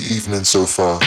evening so far?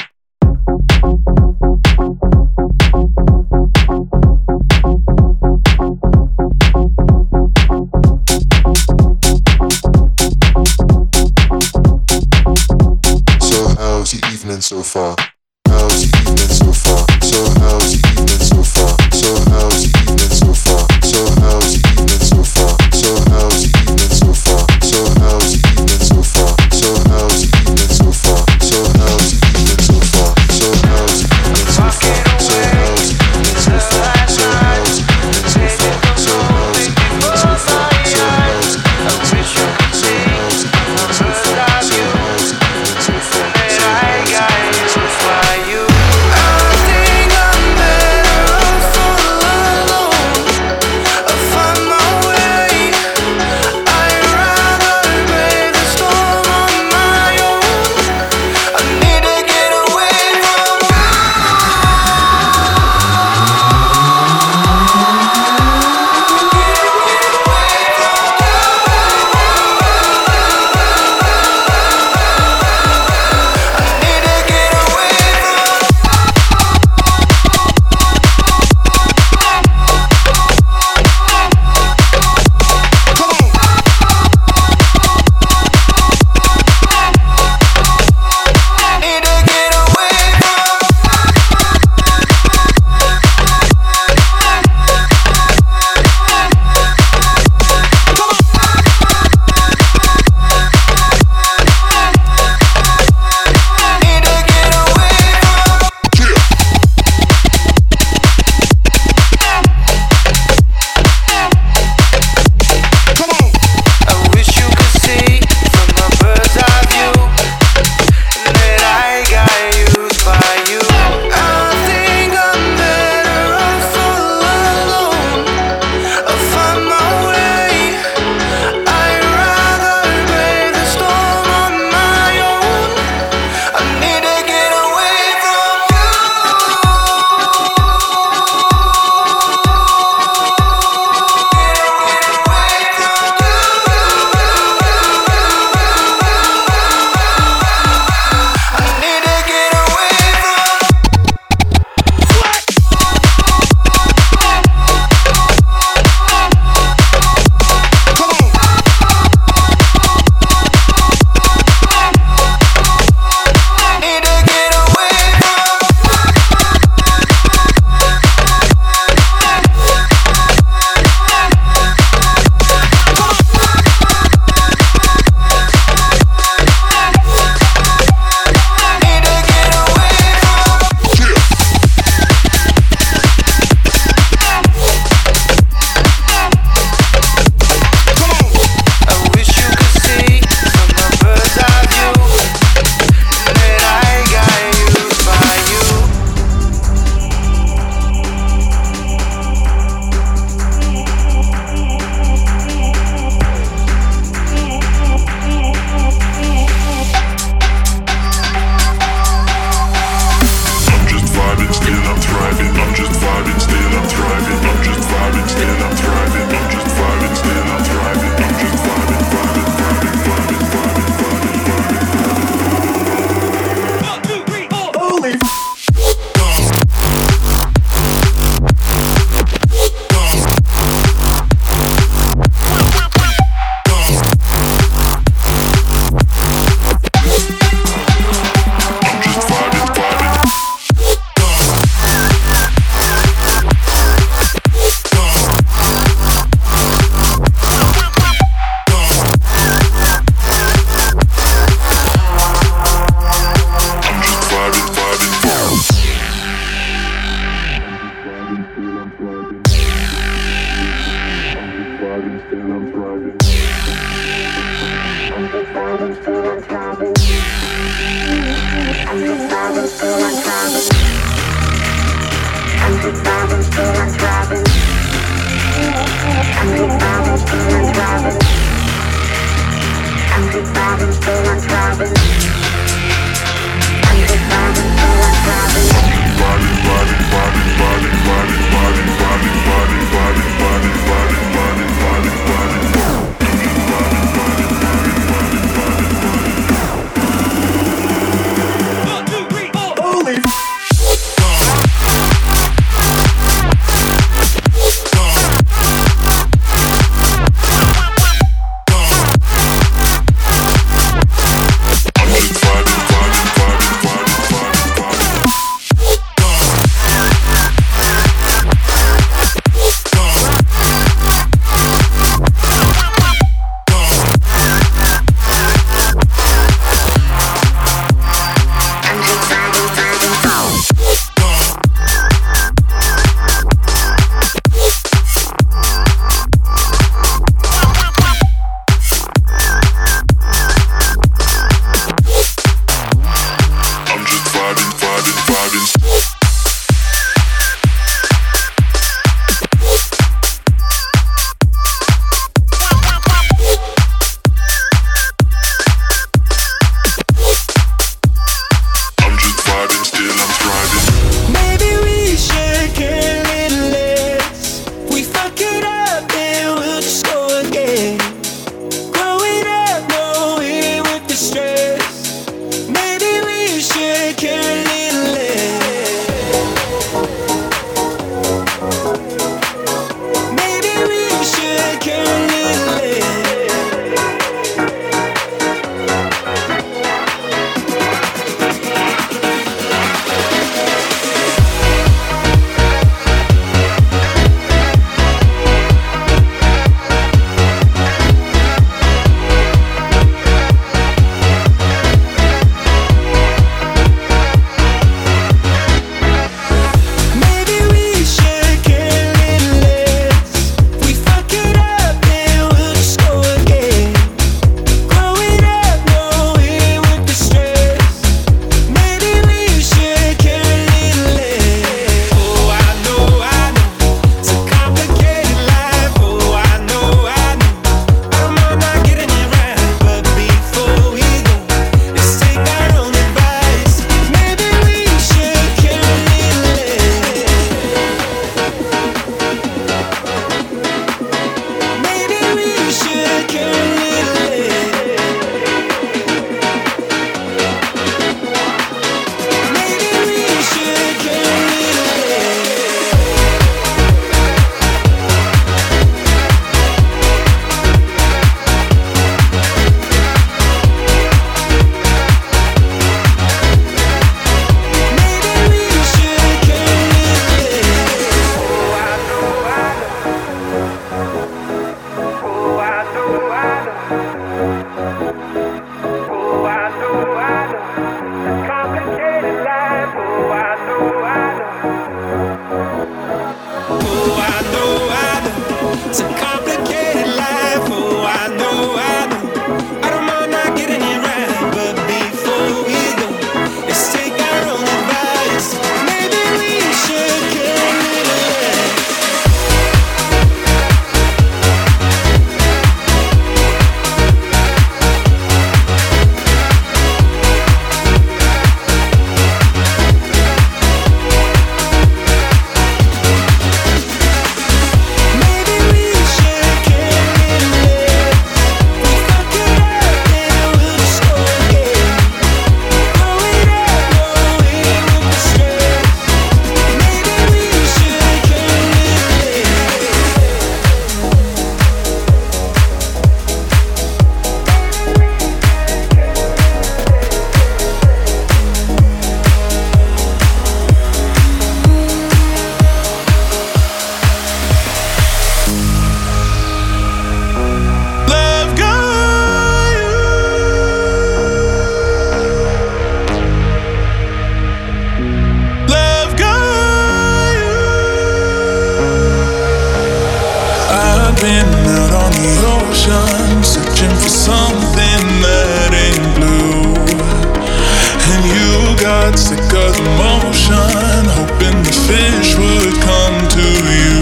Toxica's emotion, hoping the fish would come to you.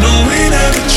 No, we never.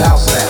Salsa.